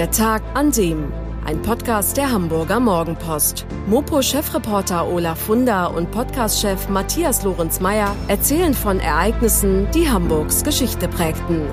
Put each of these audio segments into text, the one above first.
Der Tag an dem. Ein Podcast der Hamburger Morgenpost. Mopo-Chefreporter Olaf Funder und Podcast-Chef Matthias Lorenz-Meyer erzählen von Ereignissen, die Hamburgs Geschichte prägten.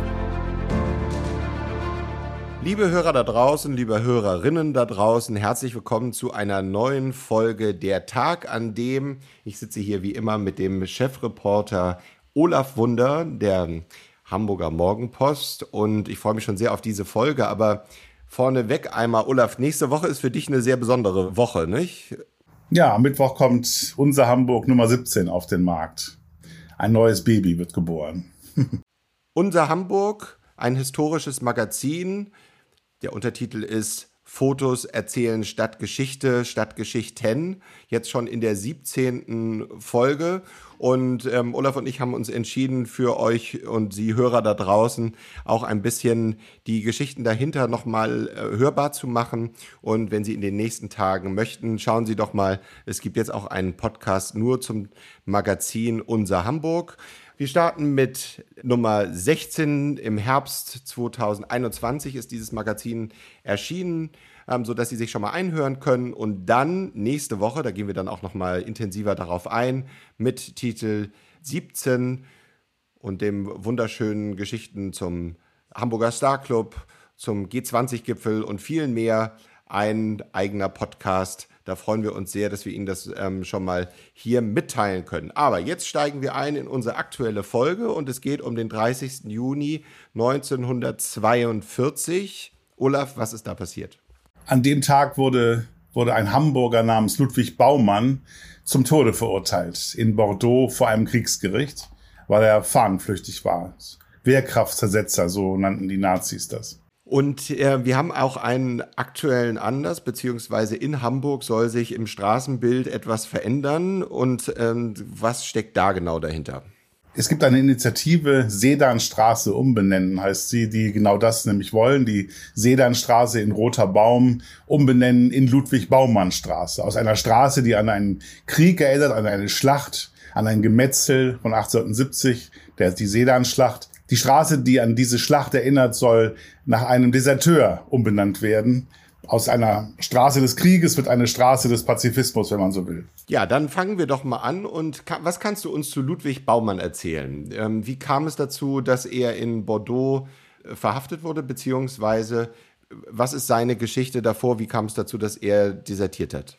Liebe Hörer da draußen, liebe Hörerinnen da draußen, herzlich willkommen zu einer neuen Folge Der Tag, an dem ich sitze hier wie immer mit dem Chefreporter Olaf Wunder, der Hamburger Morgenpost. Und ich freue mich schon sehr auf diese Folge. Aber vorneweg einmal, Olaf, nächste Woche ist für dich eine sehr besondere Woche, nicht? Ja, am Mittwoch kommt unser Hamburg Nummer 17 auf den Markt. Ein neues Baby wird geboren. unser Hamburg, ein historisches Magazin. Der Untertitel ist Fotos erzählen Stadtgeschichte, Stadtgeschichten, jetzt schon in der 17. Folge. Und ähm, Olaf und ich haben uns entschieden, für euch und Sie Hörer da draußen auch ein bisschen die Geschichten dahinter nochmal äh, hörbar zu machen. Und wenn Sie in den nächsten Tagen möchten, schauen Sie doch mal, es gibt jetzt auch einen Podcast nur zum Magazin Unser Hamburg. Wir starten mit Nummer 16. Im Herbst 2021 ist dieses Magazin erschienen, ähm, sodass Sie sich schon mal einhören können. Und dann nächste Woche, da gehen wir dann auch noch mal intensiver darauf ein, mit Titel 17 und dem wunderschönen Geschichten zum Hamburger Star Club, zum G20-Gipfel und vielen mehr. Ein eigener Podcast da freuen wir uns sehr, dass wir Ihnen das ähm, schon mal hier mitteilen können. Aber jetzt steigen wir ein in unsere aktuelle Folge und es geht um den 30. Juni 1942. Olaf, was ist da passiert? An dem Tag wurde, wurde ein Hamburger namens Ludwig Baumann zum Tode verurteilt in Bordeaux vor einem Kriegsgericht, weil er fahnenflüchtig war. Wehrkraftzersetzer, so nannten die Nazis das. Und äh, wir haben auch einen aktuellen Anlass, beziehungsweise in Hamburg soll sich im Straßenbild etwas verändern. Und ähm, was steckt da genau dahinter? Es gibt eine Initiative, Sedanstraße umbenennen, heißt sie, die genau das nämlich wollen, die Sedanstraße in Roter Baum umbenennen in Ludwig-Baumann-Straße. Aus einer Straße, die an einen Krieg erinnert, an eine Schlacht, an ein Gemetzel von 1870, der, die Sedanschlacht. Die Straße, die an diese Schlacht erinnert, soll nach einem Deserteur umbenannt werden. Aus einer Straße des Krieges wird eine Straße des Pazifismus, wenn man so will. Ja, dann fangen wir doch mal an. Und was kannst du uns zu Ludwig Baumann erzählen? Ähm, wie kam es dazu, dass er in Bordeaux äh, verhaftet wurde, beziehungsweise äh, was ist seine Geschichte davor? Wie kam es dazu, dass er desertiert hat?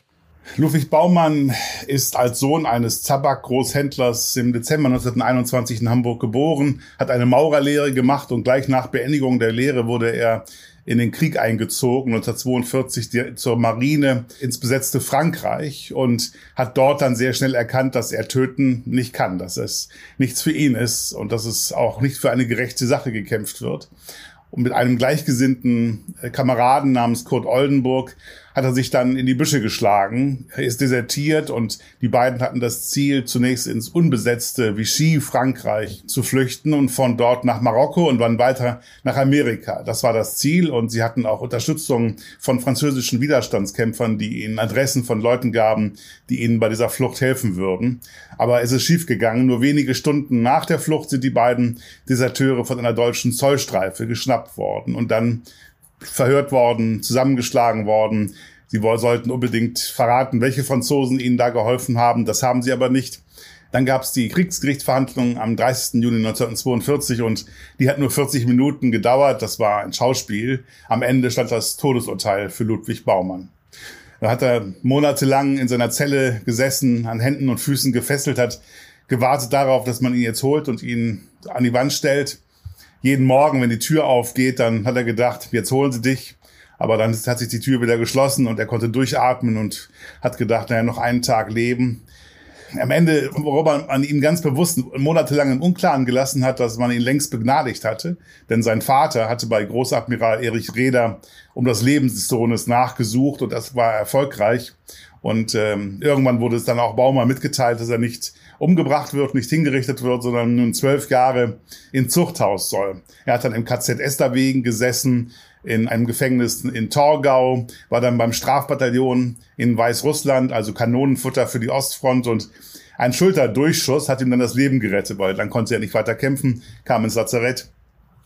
Ludwig Baumann ist als Sohn eines Tabakgroßhändlers im Dezember 1921 in Hamburg geboren, hat eine Maurerlehre gemacht und gleich nach Beendigung der Lehre wurde er in den Krieg eingezogen, 1942 zur Marine ins besetzte Frankreich und hat dort dann sehr schnell erkannt, dass er töten nicht kann, dass es nichts für ihn ist und dass es auch nicht für eine gerechte Sache gekämpft wird. Und mit einem gleichgesinnten äh, Kameraden namens Kurt Oldenburg hat er sich dann in die Büsche geschlagen, ist desertiert und die beiden hatten das Ziel, zunächst ins unbesetzte Vichy, Frankreich zu flüchten und von dort nach Marokko und dann weiter nach Amerika. Das war das Ziel und sie hatten auch Unterstützung von französischen Widerstandskämpfern, die ihnen Adressen von Leuten gaben, die ihnen bei dieser Flucht helfen würden. Aber es ist schiefgegangen. Nur wenige Stunden nach der Flucht sind die beiden Deserteure von einer deutschen Zollstreife geschnappt worden und dann verhört worden, zusammengeschlagen worden. Sie sollten unbedingt verraten, welche Franzosen ihnen da geholfen haben. Das haben sie aber nicht. Dann gab es die Kriegsgerichtsverhandlungen am 30. Juni 1942 und die hat nur 40 Minuten gedauert. Das war ein Schauspiel. Am Ende stand das Todesurteil für Ludwig Baumann. Da hat er monatelang in seiner Zelle gesessen, an Händen und Füßen gefesselt, hat gewartet darauf, dass man ihn jetzt holt und ihn an die Wand stellt jeden Morgen, wenn die Tür aufgeht, dann hat er gedacht, jetzt holen sie dich. Aber dann hat sich die Tür wieder geschlossen und er konnte durchatmen und hat gedacht, naja, noch einen Tag leben. Am Ende, worüber man ihn ganz bewusst monatelang im Unklaren gelassen hat, dass man ihn längst begnadigt hatte. Denn sein Vater hatte bei Großadmiral Erich Reder um das Leben des Sohnes nachgesucht und das war erfolgreich. Und ähm, irgendwann wurde es dann auch Baumer mitgeteilt, dass er nicht umgebracht wird, nicht hingerichtet wird, sondern nun zwölf Jahre in Zuchthaus soll. Er hat dann im KZ Esterwegen gesessen, in einem Gefängnis in Torgau, war dann beim Strafbataillon in Weißrussland, also Kanonenfutter für die Ostfront und ein Schulterdurchschuss hat ihm dann das Leben gerettet, weil dann konnte er nicht weiter kämpfen, kam ins Lazarett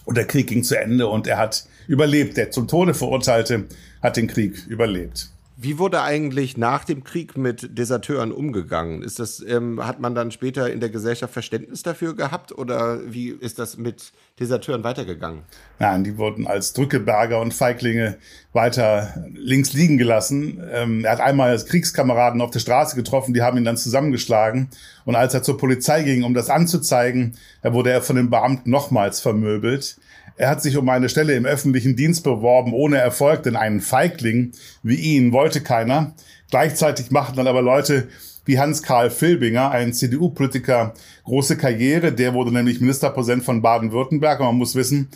Und der Krieg ging zu Ende und er hat überlebt. Der zum Tode verurteilte hat den Krieg überlebt. Wie wurde eigentlich nach dem Krieg mit Deserteuren umgegangen? Ist das, ähm, hat man dann später in der Gesellschaft Verständnis dafür gehabt oder wie ist das mit Deserteuren weitergegangen? Nein, die wurden als Drückeberger und Feiglinge weiter links liegen gelassen. Ähm, er hat einmal Kriegskameraden auf der Straße getroffen, die haben ihn dann zusammengeschlagen. Und als er zur Polizei ging, um das anzuzeigen, wurde er von den Beamten nochmals vermöbelt. Er hat sich um eine Stelle im öffentlichen Dienst beworben, ohne Erfolg, denn einen Feigling wie ihn wollte keiner. Gleichzeitig machten dann aber Leute wie Hans-Karl Filbinger, ein CDU-Politiker, große Karriere. Der wurde nämlich Ministerpräsident von Baden-Württemberg. Man muss wissen,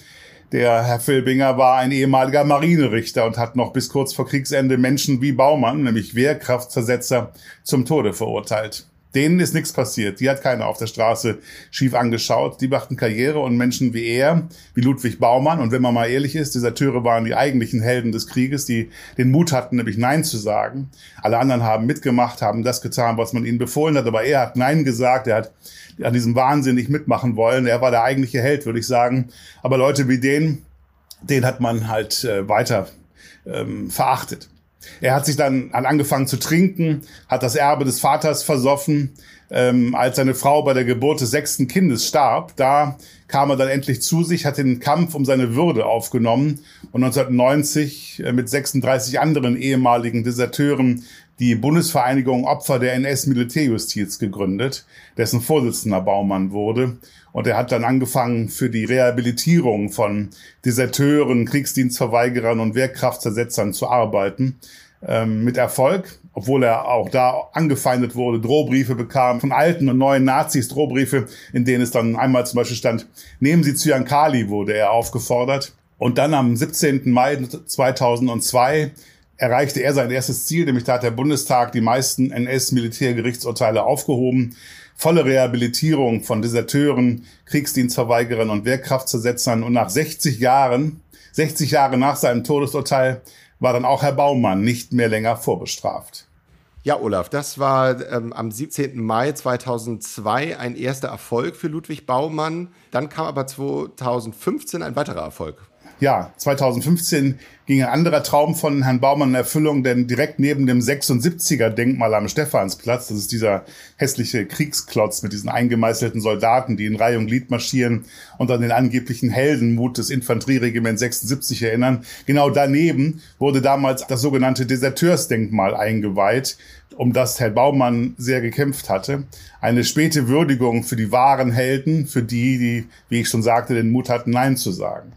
der Herr Filbinger war ein ehemaliger Marinerichter und hat noch bis kurz vor Kriegsende Menschen wie Baumann, nämlich Wehrkraftzersetzer, zum Tode verurteilt. Denen ist nichts passiert. Die hat keiner auf der Straße schief angeschaut. Die machten Karriere und Menschen wie er, wie Ludwig Baumann. Und wenn man mal ehrlich ist, Deserteure waren die eigentlichen Helden des Krieges, die den Mut hatten, nämlich Nein zu sagen. Alle anderen haben mitgemacht, haben das getan, was man ihnen befohlen hat. Aber er hat Nein gesagt. Er hat an diesem Wahnsinn nicht mitmachen wollen. Er war der eigentliche Held, würde ich sagen. Aber Leute wie den, den hat man halt äh, weiter ähm, verachtet. Er hat sich dann angefangen zu trinken, hat das Erbe des Vaters versoffen. Ähm, als seine Frau bei der Geburt des sechsten Kindes starb, da kam er dann endlich zu sich, hat den Kampf um seine Würde aufgenommen und 1990 äh, mit 36 anderen ehemaligen Deserteuren die Bundesvereinigung Opfer der NS-Militärjustiz gegründet, dessen Vorsitzender Baumann wurde. Und er hat dann angefangen, für die Rehabilitierung von Deserteuren, Kriegsdienstverweigerern und Wehrkraftzersetzern zu arbeiten. Ähm, mit Erfolg, obwohl er auch da angefeindet wurde, Drohbriefe bekam von alten und neuen Nazis, Drohbriefe, in denen es dann einmal zum Beispiel stand, nehmen Sie Zyankali, wurde er aufgefordert. Und dann am 17. Mai 2002 erreichte er sein erstes Ziel, nämlich da hat der Bundestag die meisten NS-Militärgerichtsurteile aufgehoben volle Rehabilitierung von Deserteuren, Kriegsdienstverweigerern und Wehrkraftzersetzern. Und nach 60 Jahren, 60 Jahre nach seinem Todesurteil, war dann auch Herr Baumann nicht mehr länger vorbestraft. Ja, Olaf, das war ähm, am 17. Mai 2002 ein erster Erfolg für Ludwig Baumann. Dann kam aber 2015 ein weiterer Erfolg. Ja, 2015 ging ein anderer Traum von Herrn Baumann in Erfüllung, denn direkt neben dem 76er-Denkmal am Stephansplatz, das ist dieser hässliche Kriegsklotz mit diesen eingemeißelten Soldaten, die in Reihe und Glied marschieren und an den angeblichen Heldenmut des Infanterieregiments 76 erinnern. Genau daneben wurde damals das sogenannte Deserteursdenkmal eingeweiht, um das Herr Baumann sehr gekämpft hatte. Eine späte Würdigung für die wahren Helden, für die, die, wie ich schon sagte, den Mut hatten, Nein zu sagen.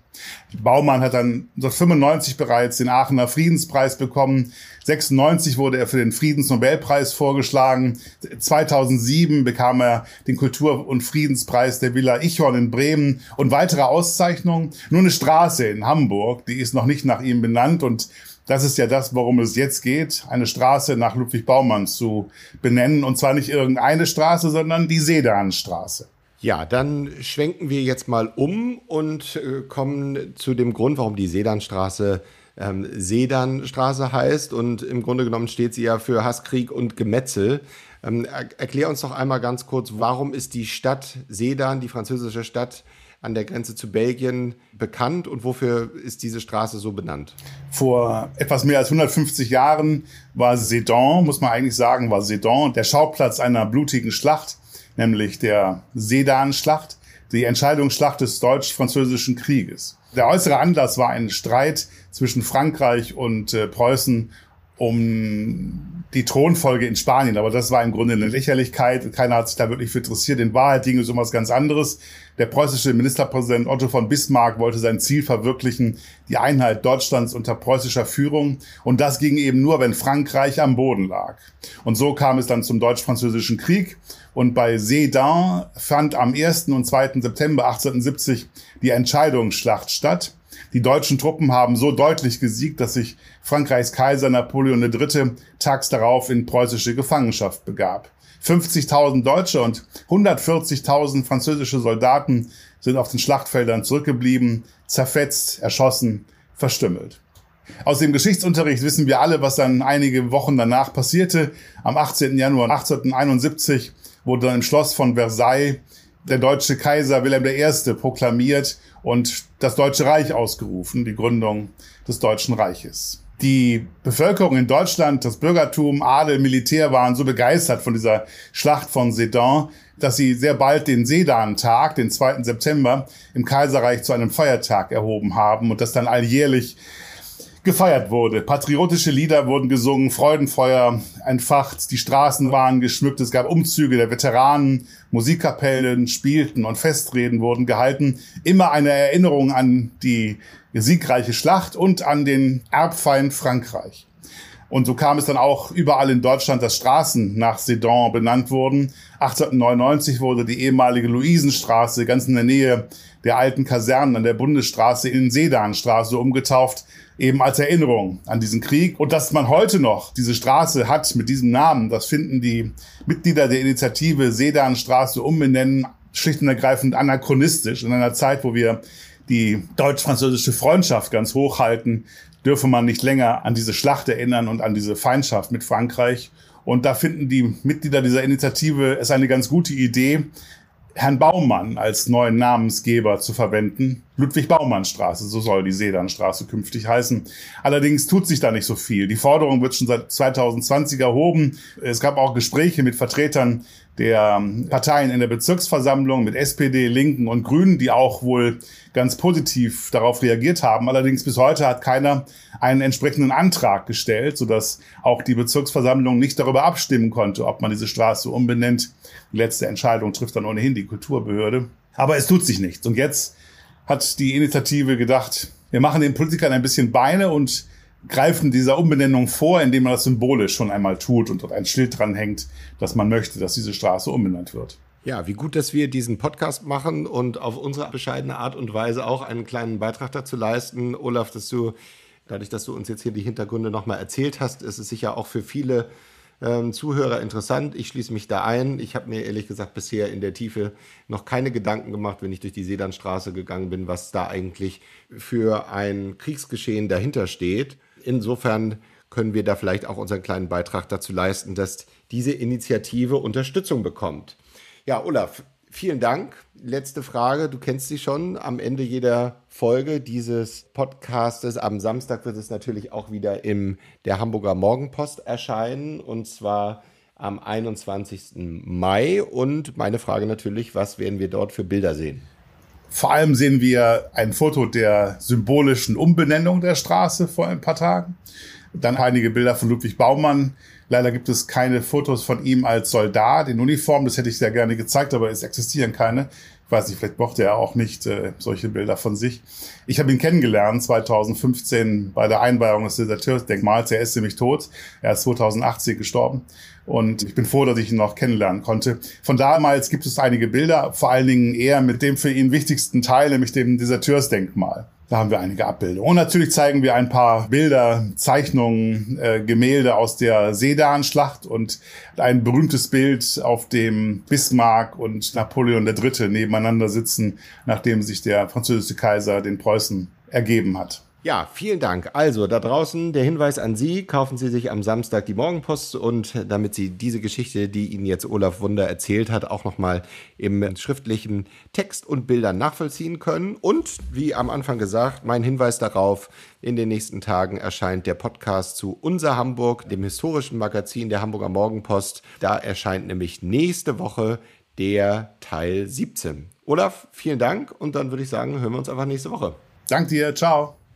Baumann hat dann 1995 bereits den Aachener Friedenspreis bekommen. 96 wurde er für den Friedensnobelpreis vorgeschlagen. 2007 bekam er den Kultur- und Friedenspreis der Villa Ichhorn in Bremen und weitere Auszeichnungen. Nur eine Straße in Hamburg, die ist noch nicht nach ihm benannt und das ist ja das, worum es jetzt geht, eine Straße nach Ludwig Baumann zu benennen. Und zwar nicht irgendeine Straße, sondern die Sedanstraße. Ja, dann schwenken wir jetzt mal um und äh, kommen zu dem Grund, warum die Sedanstraße ähm, Sedanstraße heißt. Und im Grunde genommen steht sie ja für Hasskrieg und Gemetzel. Ähm, er erklär uns doch einmal ganz kurz, warum ist die Stadt Sedan, die französische Stadt, an der Grenze zu Belgien bekannt und wofür ist diese Straße so benannt? Vor etwas mehr als 150 Jahren war Sedan, muss man eigentlich sagen, war Sedan der Schauplatz einer blutigen Schlacht, nämlich der Sedan-Schlacht, die Entscheidungsschlacht des deutsch-französischen Krieges. Der äußere Anlass war ein Streit zwischen Frankreich und äh, Preußen um die Thronfolge in Spanien. Aber das war im Grunde eine Lächerlichkeit. Keiner hat sich da wirklich für interessiert. In Wahrheit ging es um was ganz anderes. Der preußische Ministerpräsident Otto von Bismarck wollte sein Ziel verwirklichen, die Einheit Deutschlands unter preußischer Führung. Und das ging eben nur, wenn Frankreich am Boden lag. Und so kam es dann zum Deutsch-Französischen Krieg. Und bei Sedan fand am 1. und 2. September 1870 die Entscheidungsschlacht statt. Die deutschen Truppen haben so deutlich gesiegt, dass sich Frankreichs Kaiser Napoleon III. tags darauf in preußische Gefangenschaft begab. 50.000 Deutsche und 140.000 französische Soldaten sind auf den Schlachtfeldern zurückgeblieben, zerfetzt, erschossen, verstümmelt. Aus dem Geschichtsunterricht wissen wir alle, was dann einige Wochen danach passierte. Am 18. Januar 1871 wurde dann im Schloss von Versailles der deutsche Kaiser Wilhelm I. proklamiert und das Deutsche Reich ausgerufen, die Gründung des Deutschen Reiches. Die Bevölkerung in Deutschland, das Bürgertum, Adel, Militär waren so begeistert von dieser Schlacht von Sedan, dass sie sehr bald den Sedan-Tag, den 2. September, im Kaiserreich zu einem Feiertag erhoben haben und das dann alljährlich gefeiert wurde. Patriotische Lieder wurden gesungen, Freudenfeuer entfacht, die Straßen waren geschmückt, es gab Umzüge der Veteranen, Musikkapellen spielten und Festreden wurden gehalten. Immer eine Erinnerung an die siegreiche Schlacht und an den Erbfeind Frankreich. Und so kam es dann auch überall in Deutschland, dass Straßen nach Sedan benannt wurden. 1899 wurde die ehemalige Luisenstraße ganz in der Nähe der alten Kasernen an der Bundesstraße in Sedanstraße umgetauft, eben als Erinnerung an diesen Krieg. Und dass man heute noch diese Straße hat mit diesem Namen, das finden die Mitglieder der Initiative Sedanstraße umbenennen schlicht und ergreifend anachronistisch in einer Zeit, wo wir die deutsch-französische Freundschaft ganz hoch halten, dürfe man nicht länger an diese Schlacht erinnern und an diese Feindschaft mit Frankreich. Und da finden die Mitglieder dieser Initiative es eine ganz gute Idee, Herrn Baumann als neuen Namensgeber zu verwenden. Ludwig-Baumann-Straße, so soll die Sedanstraße künftig heißen. Allerdings tut sich da nicht so viel. Die Forderung wird schon seit 2020 erhoben. Es gab auch Gespräche mit Vertretern der Parteien in der Bezirksversammlung, mit SPD, Linken und Grünen, die auch wohl ganz positiv darauf reagiert haben. Allerdings bis heute hat keiner einen entsprechenden Antrag gestellt, sodass auch die Bezirksversammlung nicht darüber abstimmen konnte, ob man diese Straße umbenennt. Die letzte Entscheidung trifft dann ohnehin die Kulturbehörde. Aber es tut sich nichts. Und jetzt hat die Initiative gedacht, wir machen den Politikern ein bisschen Beine und greifen dieser Umbenennung vor, indem man das symbolisch schon einmal tut und dort ein Schild dran hängt, dass man möchte, dass diese Straße umbenannt wird. Ja, wie gut, dass wir diesen Podcast machen und auf unsere bescheidene Art und Weise auch einen kleinen Beitrag dazu leisten. Olaf, dass du, dadurch, dass du uns jetzt hier die Hintergründe nochmal erzählt hast, ist es sicher auch für viele ähm, Zuhörer interessant. Ich schließe mich da ein. Ich habe mir ehrlich gesagt bisher in der Tiefe noch keine Gedanken gemacht, wenn ich durch die Sedanstraße gegangen bin, was da eigentlich für ein Kriegsgeschehen dahinter steht. Insofern können wir da vielleicht auch unseren kleinen Beitrag dazu leisten, dass diese Initiative Unterstützung bekommt. Ja, Olaf, vielen Dank. Letzte Frage, du kennst sie schon. Am Ende jeder Folge dieses Podcastes, am Samstag wird es natürlich auch wieder im der Hamburger Morgenpost erscheinen und zwar am 21. Mai. Und meine Frage natürlich, was werden wir dort für Bilder sehen? Vor allem sehen wir ein Foto der symbolischen Umbenennung der Straße vor ein paar Tagen. Dann einige Bilder von Ludwig Baumann. Leider gibt es keine Fotos von ihm als Soldat in Uniform. Das hätte ich sehr gerne gezeigt, aber es existieren keine. Weiß nicht, vielleicht mochte er auch nicht äh, solche Bilder von sich. Ich habe ihn kennengelernt 2015 bei der Einweihung des Deserteursdenkmals. Er ist nämlich tot. Er ist 2018 gestorben. Und ich bin froh, dass ich ihn noch kennenlernen konnte. Von damals gibt es einige Bilder, vor allen Dingen eher mit dem für ihn wichtigsten Teil, nämlich dem Deserteursdenkmal. Da haben wir einige Abbildungen. Und natürlich zeigen wir ein paar Bilder, Zeichnungen, äh, Gemälde aus der Sedan-Schlacht und ein berühmtes Bild, auf dem Bismarck und Napoleon III. nebeneinander sitzen, nachdem sich der französische Kaiser den Preußen ergeben hat. Ja, vielen Dank. Also da draußen der Hinweis an Sie, kaufen Sie sich am Samstag die Morgenpost und damit Sie diese Geschichte, die Ihnen jetzt Olaf Wunder erzählt hat, auch nochmal im schriftlichen Text und Bildern nachvollziehen können. Und wie am Anfang gesagt, mein Hinweis darauf, in den nächsten Tagen erscheint der Podcast zu Unser Hamburg, dem historischen Magazin der Hamburger Morgenpost. Da erscheint nämlich nächste Woche der Teil 17. Olaf, vielen Dank und dann würde ich sagen, hören wir uns einfach nächste Woche. Dank dir, ciao.